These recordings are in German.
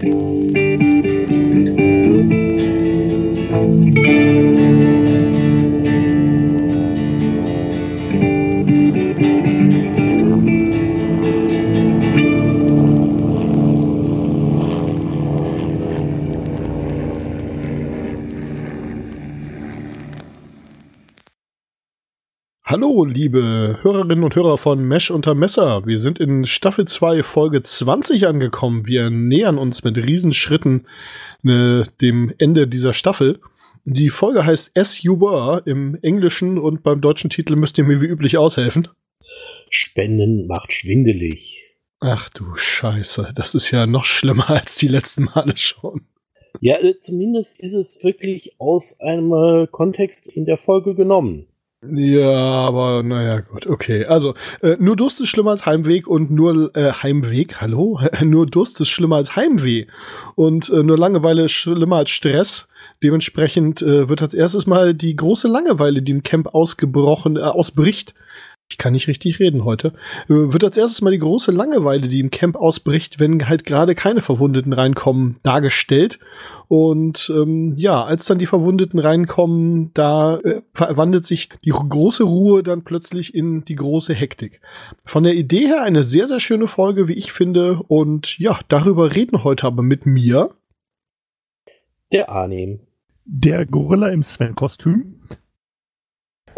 Thank you. Liebe Hörerinnen und Hörer von Mesh unter Messer. Wir sind in Staffel 2, Folge 20 angekommen. Wir nähern uns mit Riesenschritten ne, dem Ende dieser Staffel. Die Folge heißt As You Were im Englischen und beim deutschen Titel müsst ihr mir wie üblich aushelfen. Spenden macht schwindelig. Ach du Scheiße, das ist ja noch schlimmer als die letzten Male schon. Ja, äh, zumindest ist es wirklich aus einem Kontext in der Folge genommen. Ja, aber naja, gut, okay. Also, äh, nur Durst ist schlimmer als Heimweg und nur äh, Heimweg, hallo? nur Durst ist schlimmer als Heimweh. Und äh, nur Langeweile ist schlimmer als Stress. Dementsprechend äh, wird als erstes mal die große Langeweile, die im Camp ausgebrochen, äh, ausbricht. Ich kann nicht richtig reden heute. Äh, wird als erstes mal die große Langeweile, die im Camp ausbricht, wenn halt gerade keine Verwundeten reinkommen, dargestellt. Und ähm, ja, als dann die Verwundeten reinkommen, da äh, verwandelt sich die große Ruhe dann plötzlich in die große Hektik. Von der Idee her eine sehr, sehr schöne Folge, wie ich finde. Und ja, darüber reden heute aber mit mir. Der Arnim. Der Gorilla im Sven-Kostüm.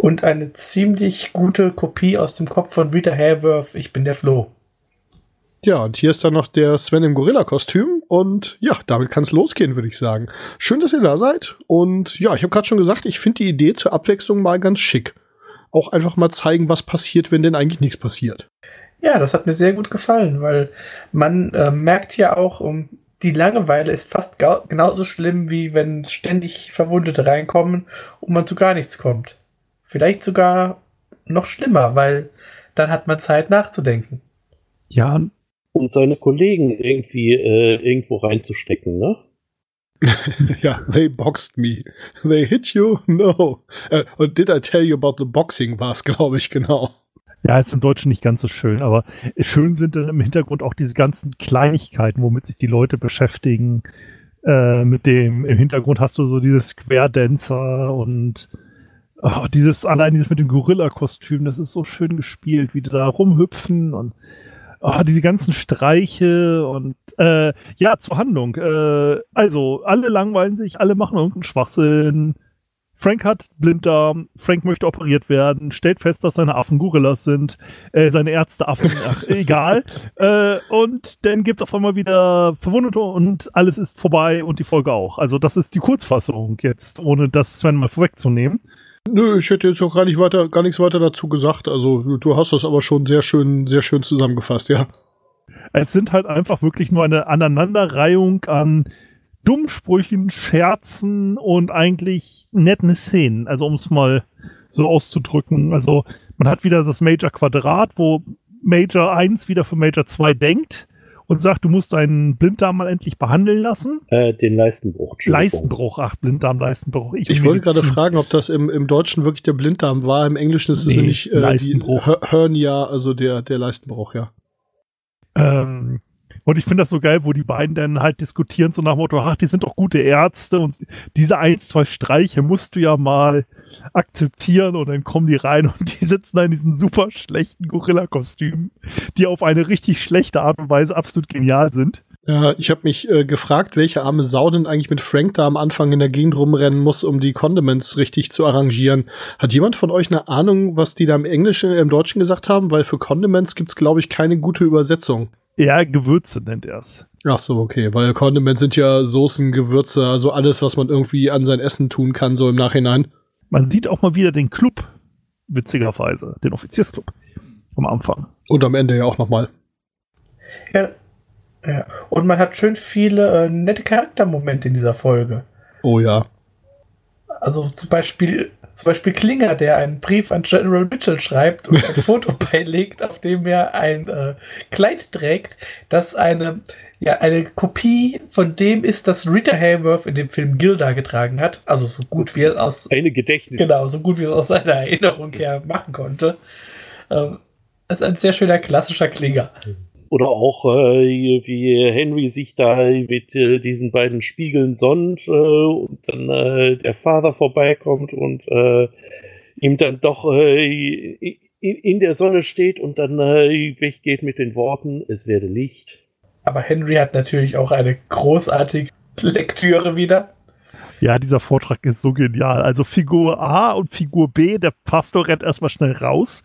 Und eine ziemlich gute Kopie aus dem Kopf von Rita Hayworth. Ich bin der Flo. Ja, und hier ist dann noch der Sven im Gorilla-Kostüm. Und ja, damit kann es losgehen, würde ich sagen. Schön, dass ihr da seid. Und ja, ich habe gerade schon gesagt, ich finde die Idee zur Abwechslung mal ganz schick. Auch einfach mal zeigen, was passiert, wenn denn eigentlich nichts passiert. Ja, das hat mir sehr gut gefallen, weil man äh, merkt ja auch, um, die Langeweile ist fast genauso schlimm, wie wenn ständig Verwundete reinkommen und man zu gar nichts kommt. Vielleicht sogar noch schlimmer, weil dann hat man Zeit nachzudenken. Ja, und seine Kollegen irgendwie äh, irgendwo reinzustecken, ne? ja, they boxed me. They hit you? No. Uh, und did I tell you about the boxing war es, glaube ich, genau. Ja, ist im Deutschen nicht ganz so schön, aber schön sind dann im Hintergrund auch diese ganzen Kleinigkeiten, womit sich die Leute beschäftigen. Äh, mit dem, im Hintergrund hast du so dieses Square Dancer und oh, dieses, allein dieses mit dem Gorilla-Kostüm, das ist so schön gespielt, wie die da rumhüpfen und oh, diese ganzen Streiche und äh, ja, zur Handlung. Äh, also, alle langweilen sich, alle machen irgendeinen Schwachsinn. Frank hat Blinddarm, Frank möchte operiert werden, stellt fest, dass seine Affen Gorillas sind, äh, seine Ärzte Affen, ach, egal. Äh, und dann gibt's auf einmal wieder Verwundete und alles ist vorbei und die Folge auch. Also das ist die Kurzfassung jetzt, ohne das Sven mal vorwegzunehmen. Nö, ich hätte jetzt auch gar nicht weiter, gar nichts weiter dazu gesagt. Also du hast das aber schon sehr schön, sehr schön zusammengefasst, ja. Es sind halt einfach wirklich nur eine Aneinanderreihung an Dummsprüchen, Scherzen und eigentlich netten Szenen. Also um es mal so auszudrücken. Also man hat wieder das Major Quadrat, wo Major 1 wieder für Major 2 denkt und sagt, du musst deinen Blinddarm mal endlich behandeln lassen. Äh, den Leistenbruch. Leistenbruch, ach, Blinddarm, Leistenbruch. Ich, ich wollte gerade fragen, ob das im, im Deutschen wirklich der Blinddarm war. Im Englischen ist es nämlich äh, die Hernia, also der, der Leistenbruch, ja. Ähm, und ich finde das so geil, wo die beiden dann halt diskutieren, so nach dem Motto, ach, die sind doch gute Ärzte und diese ein, zwei Streiche musst du ja mal akzeptieren und dann kommen die rein und die sitzen da in diesen super schlechten Gorilla-Kostümen, die auf eine richtig schlechte Art und Weise absolut genial sind. Ja, ich habe mich äh, gefragt, welche arme Sau denn eigentlich mit Frank da am Anfang in der Gegend rumrennen muss, um die Condiments richtig zu arrangieren. Hat jemand von euch eine Ahnung, was die da im Englischen, im Deutschen gesagt haben? Weil für Condiments gibt's glaube ich, keine gute Übersetzung. Ja, Gewürze nennt er es. Ach so, okay, weil Condiments sind ja Soßen, Gewürze, also alles, was man irgendwie an sein Essen tun kann, so im Nachhinein. Man sieht auch mal wieder den Club, witzigerweise, den Offiziersclub am Anfang. Und am Ende ja auch nochmal. Ja, ja, und man hat schön viele äh, nette Charaktermomente in dieser Folge. Oh ja. Also zum Beispiel zum Beispiel Klinger, der einen Brief an General Mitchell schreibt und ein Foto beilegt, auf dem er ein äh, Kleid trägt, das eine, ja, eine Kopie von dem ist, das Rita Hayworth in dem Film Gilda getragen hat. Also so gut wie er aus. Eine Gedächtnis. Genau, so gut wie es aus seiner Erinnerung her machen konnte. Ähm, das ist ein sehr schöner klassischer Klinger. Oder auch äh, wie Henry sich da mit äh, diesen beiden Spiegeln sonnt äh, und dann äh, der Vater vorbeikommt und äh, ihm dann doch äh, in der Sonne steht und dann äh, weggeht mit den Worten, es werde Licht. Aber Henry hat natürlich auch eine großartige Lektüre wieder. Ja, dieser Vortrag ist so genial. Also Figur A und Figur B, der Pastor rennt erstmal schnell raus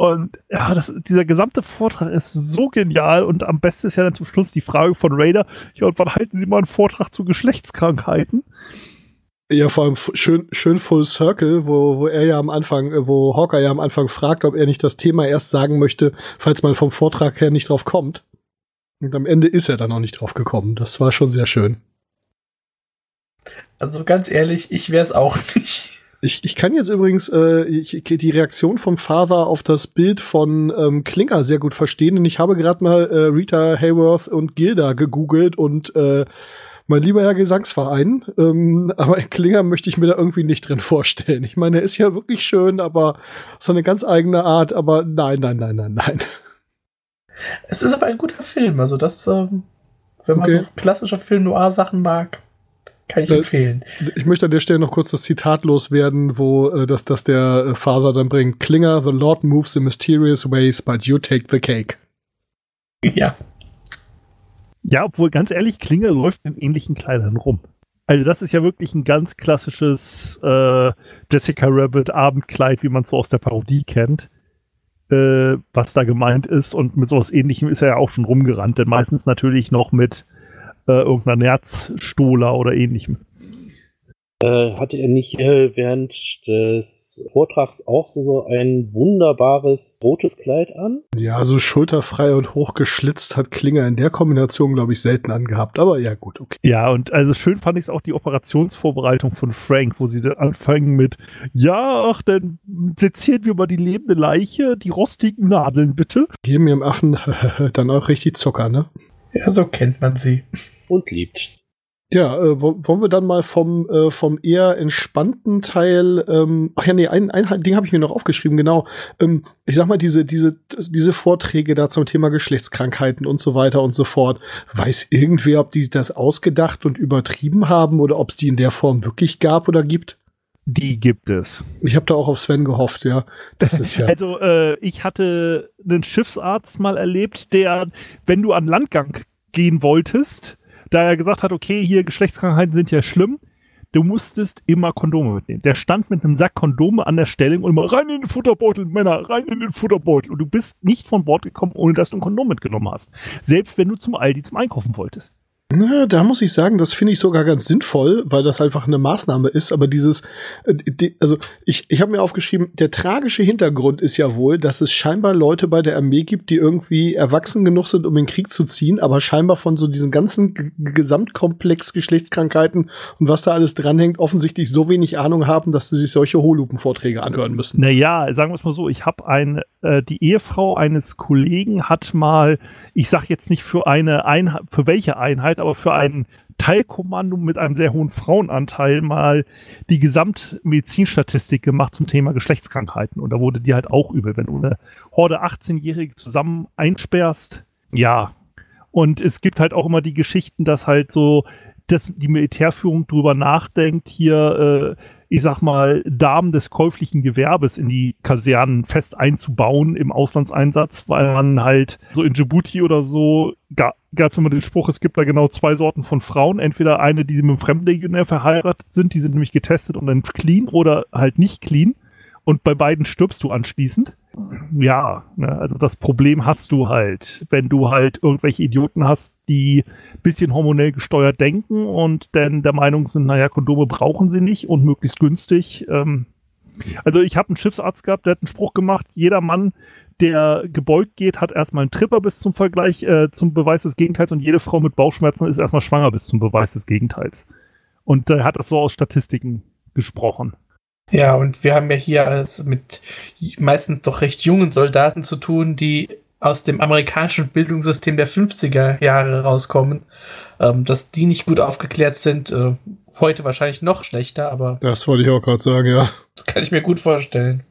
und ja, das, dieser gesamte Vortrag ist so genial und am besten ist ja dann zum Schluss die Frage von Raider, ja, und wann halten Sie mal einen Vortrag zu Geschlechtskrankheiten? Ja, vor allem schön, schön Full Circle, wo, wo er ja am Anfang, äh, wo Hawker ja am Anfang fragt, ob er nicht das Thema erst sagen möchte, falls man vom Vortrag her nicht drauf kommt. Und am Ende ist er dann auch nicht drauf gekommen. Das war schon sehr schön. Also ganz ehrlich, ich wäre es auch nicht. Ich, ich kann jetzt übrigens äh, ich, die Reaktion vom Father auf das Bild von ähm, Klinger sehr gut verstehen. Und ich habe gerade mal äh, Rita Hayworth und Gilda gegoogelt und äh, mein lieber Herr Gesangsverein, ähm, aber Klinger möchte ich mir da irgendwie nicht drin vorstellen. Ich meine, er ist ja wirklich schön, aber so eine ganz eigene Art, aber nein, nein, nein, nein, nein. Es ist aber ein guter Film, also das, ähm, wenn man okay. so klassische Film-Noir-Sachen mag. Kann ich äh, empfehlen. Ich möchte an der Stelle noch kurz das Zitat loswerden, wo äh, das, das der äh, Vater dann bringt. Klinger, the Lord moves in mysterious ways, but you take the cake. Ja. Ja, obwohl ganz ehrlich, Klinger läuft in ähnlichen Kleidern rum. Also das ist ja wirklich ein ganz klassisches äh, Jessica Rabbit Abendkleid, wie man es so aus der Parodie kennt, äh, was da gemeint ist. Und mit sowas ähnlichem ist er ja auch schon rumgerannt, denn meistens natürlich noch mit äh, irgendeiner Nerzstola oder ähnlichem. Äh, hatte er nicht äh, während des Vortrags auch so, so ein wunderbares rotes Kleid an? Ja, so schulterfrei und hochgeschlitzt hat Klinger in der Kombination, glaube ich, selten angehabt. Aber ja, gut, okay. Ja, und also schön fand ich es auch die Operationsvorbereitung von Frank, wo sie dann anfangen mit, ja, ach, dann sezieren wir mal die lebende Leiche, die rostigen Nadeln bitte. Geben ihrem Affen dann auch richtig Zucker, ne? Ja, so kennt man sie und liebt. Ja, äh, wollen wir dann mal vom, äh, vom eher entspannten Teil, ähm, ach ja, nee, ein, ein Ding habe ich mir noch aufgeschrieben, genau. Ähm, ich sag mal, diese, diese, diese Vorträge da zum Thema Geschlechtskrankheiten und so weiter und so fort. Weiß irgendwer, ob die das ausgedacht und übertrieben haben oder ob es die in der Form wirklich gab oder gibt? Die gibt es. Ich habe da auch auf Sven gehofft, ja. Das ist ja. Also, äh, ich hatte einen Schiffsarzt mal erlebt, der, wenn du an Landgang gehen wolltest, da er gesagt hat, okay, hier Geschlechtskrankheiten sind ja schlimm, du musstest immer Kondome mitnehmen. Der stand mit einem Sack Kondome an der Stelle und immer rein in den Futterbeutel, Männer, rein in den Futterbeutel. Und du bist nicht von Bord gekommen, ohne dass du ein Kondom mitgenommen hast. Selbst wenn du zum Aldi zum Einkaufen wolltest. Na, da muss ich sagen, das finde ich sogar ganz sinnvoll, weil das einfach eine Maßnahme ist. Aber dieses, äh, also ich, ich habe mir aufgeschrieben, der tragische Hintergrund ist ja wohl, dass es scheinbar Leute bei der Armee gibt, die irgendwie erwachsen genug sind, um in den Krieg zu ziehen, aber scheinbar von so diesen ganzen Gesamtkomplex Geschlechtskrankheiten und was da alles dranhängt, offensichtlich so wenig Ahnung haben, dass sie sich solche Holupenvorträge anhören müssen. Naja, sagen wir es mal so, ich habe ein, äh, die Ehefrau eines Kollegen hat mal, ich sag jetzt nicht für eine Einheit, für welche Einheit, aber für ein Teilkommando mit einem sehr hohen Frauenanteil mal die Gesamtmedizinstatistik gemacht zum Thema Geschlechtskrankheiten. Und da wurde die halt auch übel, wenn du eine Horde 18-Jährige zusammen einsperrst. Ja. Und es gibt halt auch immer die Geschichten, dass halt so dass die Militärführung drüber nachdenkt, hier äh, ich sag mal, Damen des käuflichen Gewerbes in die Kasernen fest einzubauen im Auslandseinsatz, weil man halt so in Djibouti oder so gab es immer den Spruch, es gibt da genau zwei Sorten von Frauen. Entweder eine, die mit einem Fremdlegionär verheiratet sind, die sind nämlich getestet und dann clean oder halt nicht clean. Und bei beiden stirbst du anschließend ja, ne, also das Problem hast du halt, wenn du halt irgendwelche Idioten hast, die bisschen hormonell gesteuert denken und dann der Meinung sind, naja, Kondome brauchen sie nicht und möglichst günstig. Ähm, also ich habe einen Schiffsarzt gehabt, der hat einen Spruch gemacht, jeder Mann, der gebeugt geht, hat erstmal einen Tripper bis zum Vergleich, äh, zum Beweis des Gegenteils und jede Frau mit Bauchschmerzen ist erstmal schwanger bis zum Beweis des Gegenteils. Und er äh, hat das so aus Statistiken gesprochen. Ja, und wir haben ja hier als mit meistens doch recht jungen Soldaten zu tun, die aus dem amerikanischen Bildungssystem der 50er Jahre rauskommen, ähm, dass die nicht gut aufgeklärt sind. Äh, heute wahrscheinlich noch schlechter, aber. Das wollte ich auch gerade sagen, ja. Das kann ich mir gut vorstellen.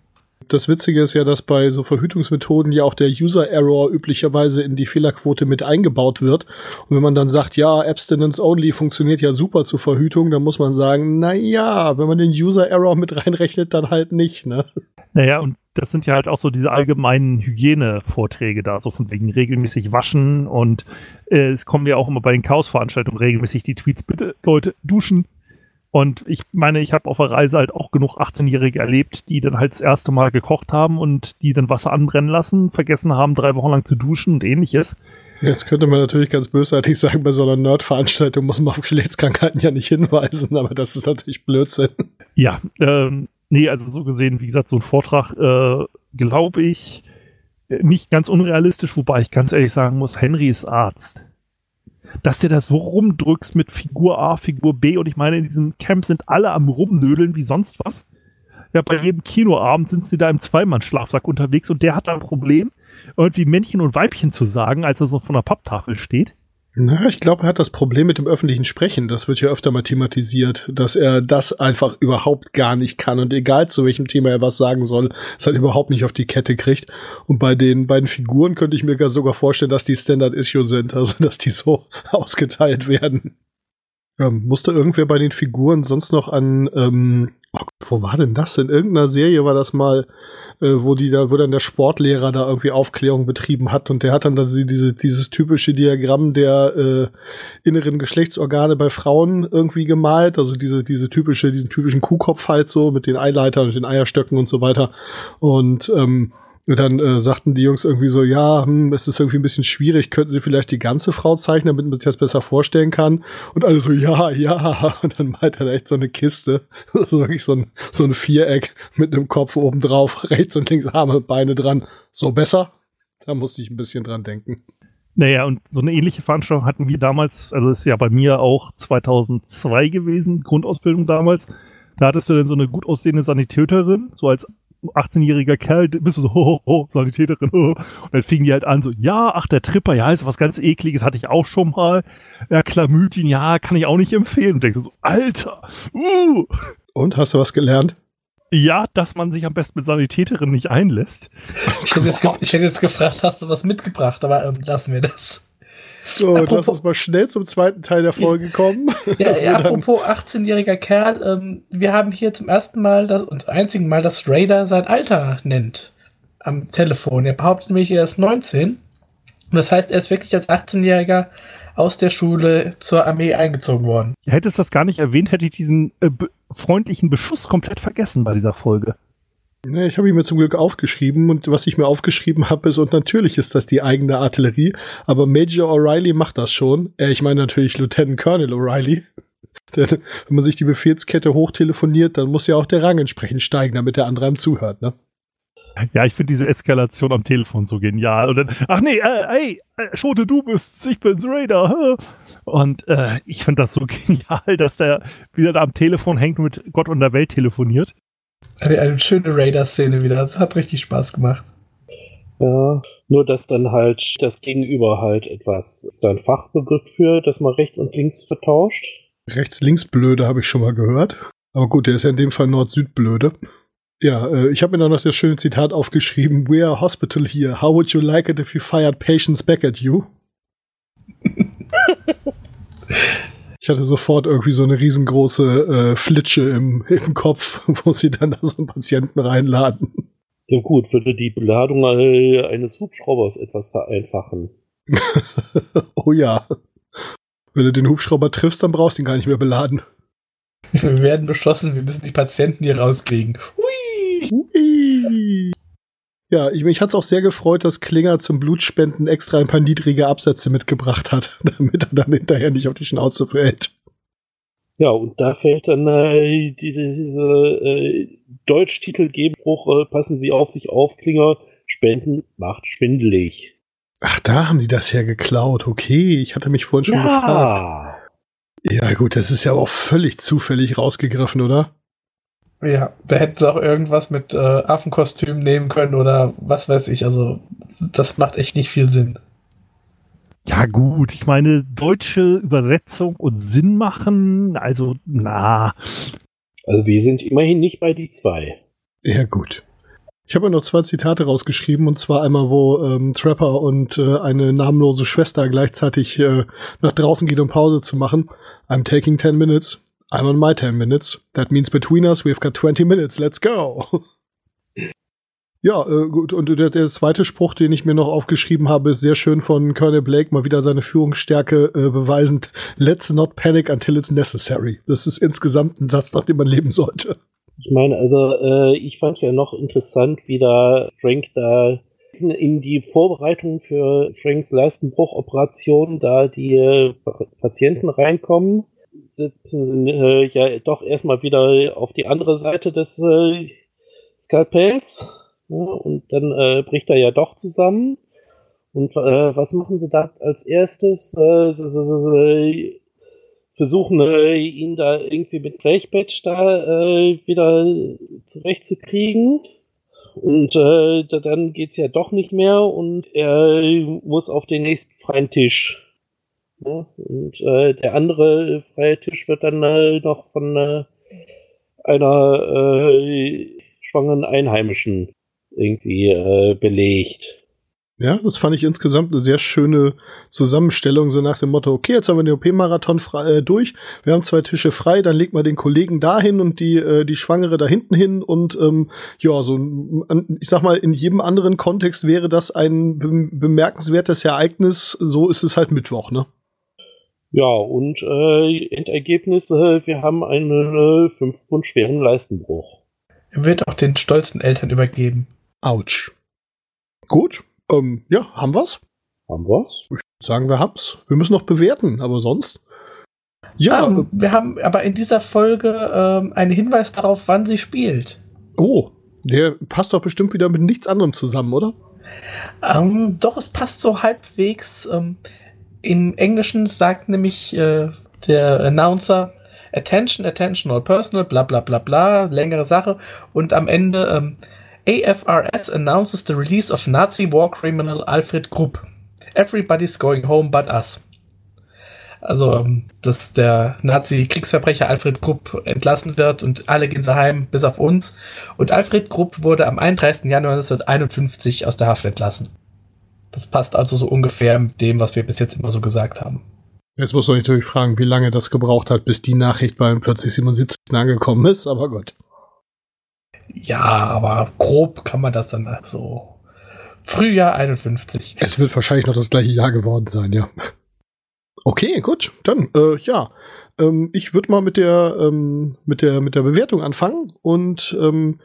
Das Witzige ist ja, dass bei so Verhütungsmethoden ja auch der User Error üblicherweise in die Fehlerquote mit eingebaut wird. Und wenn man dann sagt, ja, Abstinence Only funktioniert ja super zur Verhütung, dann muss man sagen, na ja, wenn man den User Error mit reinrechnet, dann halt nicht, ne? Naja, und das sind ja halt auch so diese allgemeinen Hygienevorträge da, so von wegen regelmäßig waschen und äh, es kommen ja auch immer bei den Chaos-Veranstaltungen regelmäßig die Tweets, bitte Leute, duschen, und ich meine, ich habe auf der Reise halt auch genug 18-Jährige erlebt, die dann halt das erste Mal gekocht haben und die dann Wasser anbrennen lassen, vergessen haben, drei Wochen lang zu duschen und ähnliches. Jetzt könnte man natürlich ganz bösartig sagen, bei so einer Nerd-Veranstaltung muss man auf Geschlechtskrankheiten ja nicht hinweisen, aber das ist natürlich Blödsinn. Ja, ähm, nee, also so gesehen, wie gesagt, so ein Vortrag, äh, glaube ich, nicht ganz unrealistisch, wobei ich ganz ehrlich sagen muss, Henry ist Arzt dass du das so rumdrückst mit Figur A, Figur B und ich meine, in diesem Camp sind alle am Rumnödeln wie sonst was. Ja, bei jedem Kinoabend sind sie da im Zweimann-Schlafsack unterwegs und der hat da ein Problem, irgendwie Männchen und Weibchen zu sagen, als er so von der Papptafel steht. Na, ich glaube, er hat das Problem mit dem öffentlichen Sprechen. Das wird ja öfter mal thematisiert, dass er das einfach überhaupt gar nicht kann und egal zu welchem Thema er was sagen soll, es halt überhaupt nicht auf die Kette kriegt. Und bei den beiden Figuren könnte ich mir sogar vorstellen, dass die Standard Issue sind, also dass die so ausgeteilt werden. Ähm, musste irgendwer bei den Figuren sonst noch an, ähm, oh, wo war denn das? In irgendeiner Serie war das mal, äh, wo die da, wo dann der Sportlehrer da irgendwie Aufklärung betrieben hat und der hat dann da diese, dieses typische Diagramm der äh, inneren Geschlechtsorgane bei Frauen irgendwie gemalt, also diese, diese typische, diesen typischen Kuhkopf halt so mit den Eileitern und den Eierstöcken und so weiter. Und ähm, und dann äh, sagten die Jungs irgendwie so, ja, hm, es ist irgendwie ein bisschen schwierig, könnten sie vielleicht die ganze Frau zeichnen, damit man sich das besser vorstellen kann. Und alle so, ja, ja. Und dann meint er echt so eine Kiste, so wirklich so ein, so ein Viereck mit einem Kopf oben drauf, rechts und links Arme, Beine dran. So besser? Da musste ich ein bisschen dran denken. Naja, und so eine ähnliche Veranstaltung hatten wir damals, also ist ja bei mir auch 2002 gewesen, Grundausbildung damals. Da hattest du dann so eine gut aussehende Sanitäterin, so als 18-jähriger Kerl, bist du so, ho, ho, ho, Sanitäterin, ho. Und dann fingen die halt an, so, ja, ach, der Tripper, ja, ist was ganz ekliges, hatte ich auch schon mal. Ja, Chlamydien, ja, kann ich auch nicht empfehlen. Und denkst du so, Alter, uh. Und, hast du was gelernt? Ja, dass man sich am besten mit Sanitäterinnen nicht einlässt. Ich hätte, jetzt, ich hätte jetzt gefragt, hast du was mitgebracht, aber ähm, lassen wir das. So, apropos, lass uns mal schnell zum zweiten Teil der Folge kommen. Ja, ja apropos 18-jähriger Kerl, ähm, wir haben hier zum ersten Mal das, und einzigen Mal, dass Raider sein Alter nennt am Telefon. Er behauptet nämlich, er ist 19. Und das heißt, er ist wirklich als 18-Jähriger aus der Schule zur Armee eingezogen worden. Hättest du das gar nicht erwähnt, hätte ich diesen äh, freundlichen Beschuss komplett vergessen bei dieser Folge. Nee, ich habe ihn mir zum Glück aufgeschrieben und was ich mir aufgeschrieben habe, ist, und natürlich ist das die eigene Artillerie, aber Major O'Reilly macht das schon. Äh, ich meine natürlich Lieutenant Colonel O'Reilly. Wenn man sich die Befehlskette hochtelefoniert, dann muss ja auch der Rang entsprechend steigen, damit der andere einem zuhört, ne? Ja, ich finde diese Eskalation am Telefon so genial. Und dann, ach nee, äh, hey, äh, Schote, du bist, ich bin's Raider. Und äh, ich finde das so genial, dass der wieder da am Telefon hängt und mit Gott und der Welt telefoniert. Eine, eine schöne Raider-Szene wieder. Das hat richtig Spaß gemacht. Ja, nur dass dann halt das Gegenüber halt etwas, ist da ein Fachbegriff für, dass man rechts und links vertauscht? Rechts-links-Blöde habe ich schon mal gehört. Aber gut, der ist ja in dem Fall Nord-Süd-Blöde. Ja, äh, ich habe mir noch das schöne Zitat aufgeschrieben. We are a hospital here. How would you like it if you fired patients back at you? Ich hatte sofort irgendwie so eine riesengroße äh, Flitsche im, im Kopf, wo sie dann da so einen Patienten reinladen. Ja gut, würde die Beladung eines Hubschraubers etwas vereinfachen. oh ja. Wenn du den Hubschrauber triffst, dann brauchst du ihn gar nicht mehr beladen. Wir werden beschossen, wir müssen die Patienten hier rauskriegen. Ja, ich, mich hat es auch sehr gefreut, dass Klinger zum Blutspenden extra ein paar niedrige Absätze mitgebracht hat, damit er dann hinterher nicht auf die Schnauze fällt. Ja, und da fällt dann äh, diese, diese äh, Deutsch-Titelgebruch, äh, passen Sie auf sich auf, Klinger, Spenden macht schwindelig. Ach, da haben die das ja geklaut, okay. Ich hatte mich vorhin schon ja. gefragt. Ja, gut, das ist ja auch völlig zufällig rausgegriffen, oder? Ja, da hätten sie auch irgendwas mit äh, Affenkostüm nehmen können oder was weiß ich. Also, das macht echt nicht viel Sinn. Ja, gut, ich meine, deutsche Übersetzung und Sinn machen, also, na. Also, wir sind immerhin nicht bei die zwei. Ja, gut. Ich habe ja noch zwei Zitate rausgeschrieben, und zwar einmal, wo ähm, Trapper und äh, eine namenlose Schwester gleichzeitig äh, nach draußen geht, um Pause zu machen. I'm taking 10 minutes. I'm on my 10 minutes. That means between us we've got 20 minutes. Let's go. ja, äh, gut. Und der, der zweite Spruch, den ich mir noch aufgeschrieben habe, ist sehr schön von Colonel Blake, mal wieder seine Führungsstärke äh, beweisend. Let's not panic until it's necessary. Das ist insgesamt ein Satz, nach dem man leben sollte. Ich meine, also äh, ich fand ja noch interessant, wie da Frank da in, in die Vorbereitung für Franks Leistenbruchoperation da die äh, Patienten reinkommen, sitzen äh, ja doch erstmal wieder auf die andere Seite des äh, Skalpells ja, und dann äh, bricht er ja doch zusammen. Und äh, was machen sie da als erstes? Äh, sie, sie, sie, versuchen äh, ihn da irgendwie mit Blechbett da äh, wieder zurechtzukriegen. Und äh, dann geht's ja doch nicht mehr und er muss auf den nächsten freien Tisch. Ja, und äh, der andere freie Tisch wird dann äh, noch von äh, einer äh, schwangeren Einheimischen irgendwie äh, belegt. Ja, das fand ich insgesamt eine sehr schöne Zusammenstellung, so nach dem Motto, okay, jetzt haben wir den OP-Marathon äh, durch, wir haben zwei Tische frei, dann legt man den Kollegen dahin und die, äh, die Schwangere da hinten hin und ähm, ja, so, ich sag mal, in jedem anderen Kontext wäre das ein be bemerkenswertes Ereignis, so ist es halt Mittwoch, ne? Ja, und äh, Endergebnis, äh, wir haben einen äh, 5 Pfund schweren Leistenbruch. Er wird auch den stolzen Eltern übergeben. Autsch. Gut, ähm, ja, haben wir's? Haben wir's? Ich würde sagen, wir haben's. Wir müssen noch bewerten, aber sonst. Ja. Um, ähm, wir haben aber in dieser Folge ähm, einen Hinweis darauf, wann sie spielt. Oh, der passt doch bestimmt wieder mit nichts anderem zusammen, oder? Ähm, doch, es passt so halbwegs. Ähm, Im Englischen sagt nämlich äh, der Announcer Attention, Attention, all personal, bla bla bla bla, längere Sache. Und am Ende ähm, AFRS announces the release of Nazi war criminal Alfred Krupp. Everybody's going home but us. Also, ähm, dass der Nazi-Kriegsverbrecher Alfred Krupp entlassen wird und alle gehen heim, bis auf uns. Und Alfred Krupp wurde am 31. Januar 1951 aus der Haft entlassen. Das passt also so ungefähr mit dem, was wir bis jetzt immer so gesagt haben. Jetzt muss man natürlich fragen, wie lange das gebraucht hat, bis die Nachricht beim 4077 angekommen ist, aber Gott. Ja, aber grob kann man das dann so. Frühjahr 51. Es wird wahrscheinlich noch das gleiche Jahr geworden sein, ja. Okay, gut, dann, äh, ja. Ähm, ich würde mal mit der, ähm, mit der, mit der Bewertung anfangen und ähm,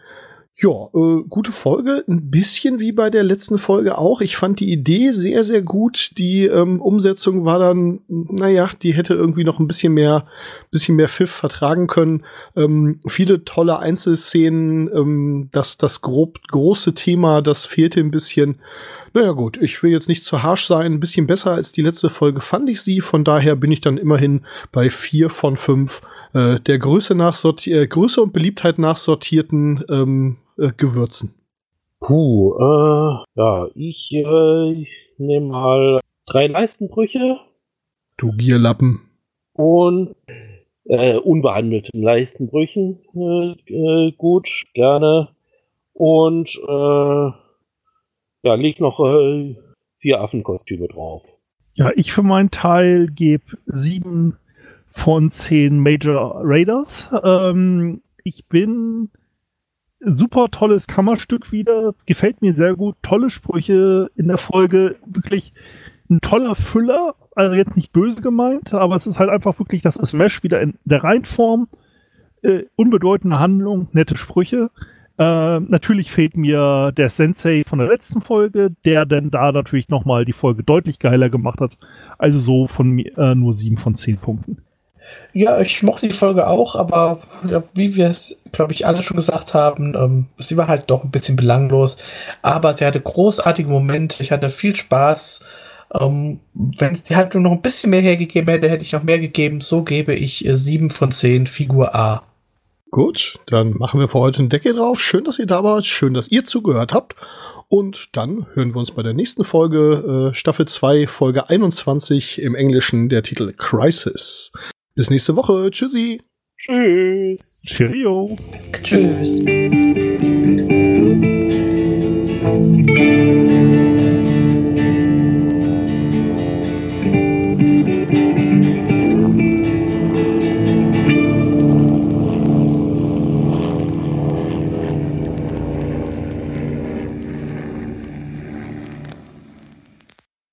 ja, äh, gute Folge. Ein bisschen wie bei der letzten Folge auch. Ich fand die Idee sehr, sehr gut. Die ähm, Umsetzung war dann, naja, die hätte irgendwie noch ein bisschen mehr, bisschen mehr Pfiff vertragen können. Ähm, viele tolle Einzelszenen. Ähm, das, das grob, große Thema, das fehlte ein bisschen. Naja gut, ich will jetzt nicht zu harsch sein. Ein bisschen besser als die letzte Folge fand ich sie. Von daher bin ich dann immerhin bei vier von fünf äh, der Größe, nach äh, Größe und Beliebtheit nachsortierten ähm, äh, Gewürzen? Puh, äh, ja, ich, äh, ich nehme mal drei Leistenbrüche. Du Gierlappen. Und äh, unbehandelten Leistenbrüchen. Äh, äh, gut, gerne. Und äh, ja, liegt noch äh, vier Affenkostüme drauf. Ja, ich für meinen Teil gebe sieben von zehn Major Raiders. Ähm, ich bin super tolles Kammerstück wieder. Gefällt mir sehr gut. Tolle Sprüche in der Folge. Wirklich ein toller Füller. Also jetzt nicht böse gemeint, aber es ist halt einfach wirklich das Smash wieder in der Reinform. Äh, unbedeutende Handlung, nette Sprüche. Äh, natürlich fehlt mir der Sensei von der letzten Folge, der denn da natürlich nochmal die Folge deutlich geiler gemacht hat. Also so von mir äh, nur sieben von zehn Punkten. Ja, ich mochte die Folge auch, aber ja, wie wir es, glaube ich, alle schon gesagt haben, ähm, sie war halt doch ein bisschen belanglos. Aber sie hatte großartige Momente, ich hatte viel Spaß. Ähm, Wenn es die Haltung noch ein bisschen mehr hergegeben hätte, hätte ich noch mehr gegeben. So gebe ich äh, 7 von 10 Figur A. Gut, dann machen wir für heute einen Deckel drauf. Schön, dass ihr da wart. Schön, dass ihr zugehört habt. Und dann hören wir uns bei der nächsten Folge, äh, Staffel 2, Folge 21 im Englischen, der Titel Crisis. Bis nächste Woche. Tschüssi. Tschüss. Cheerio. Tschüss.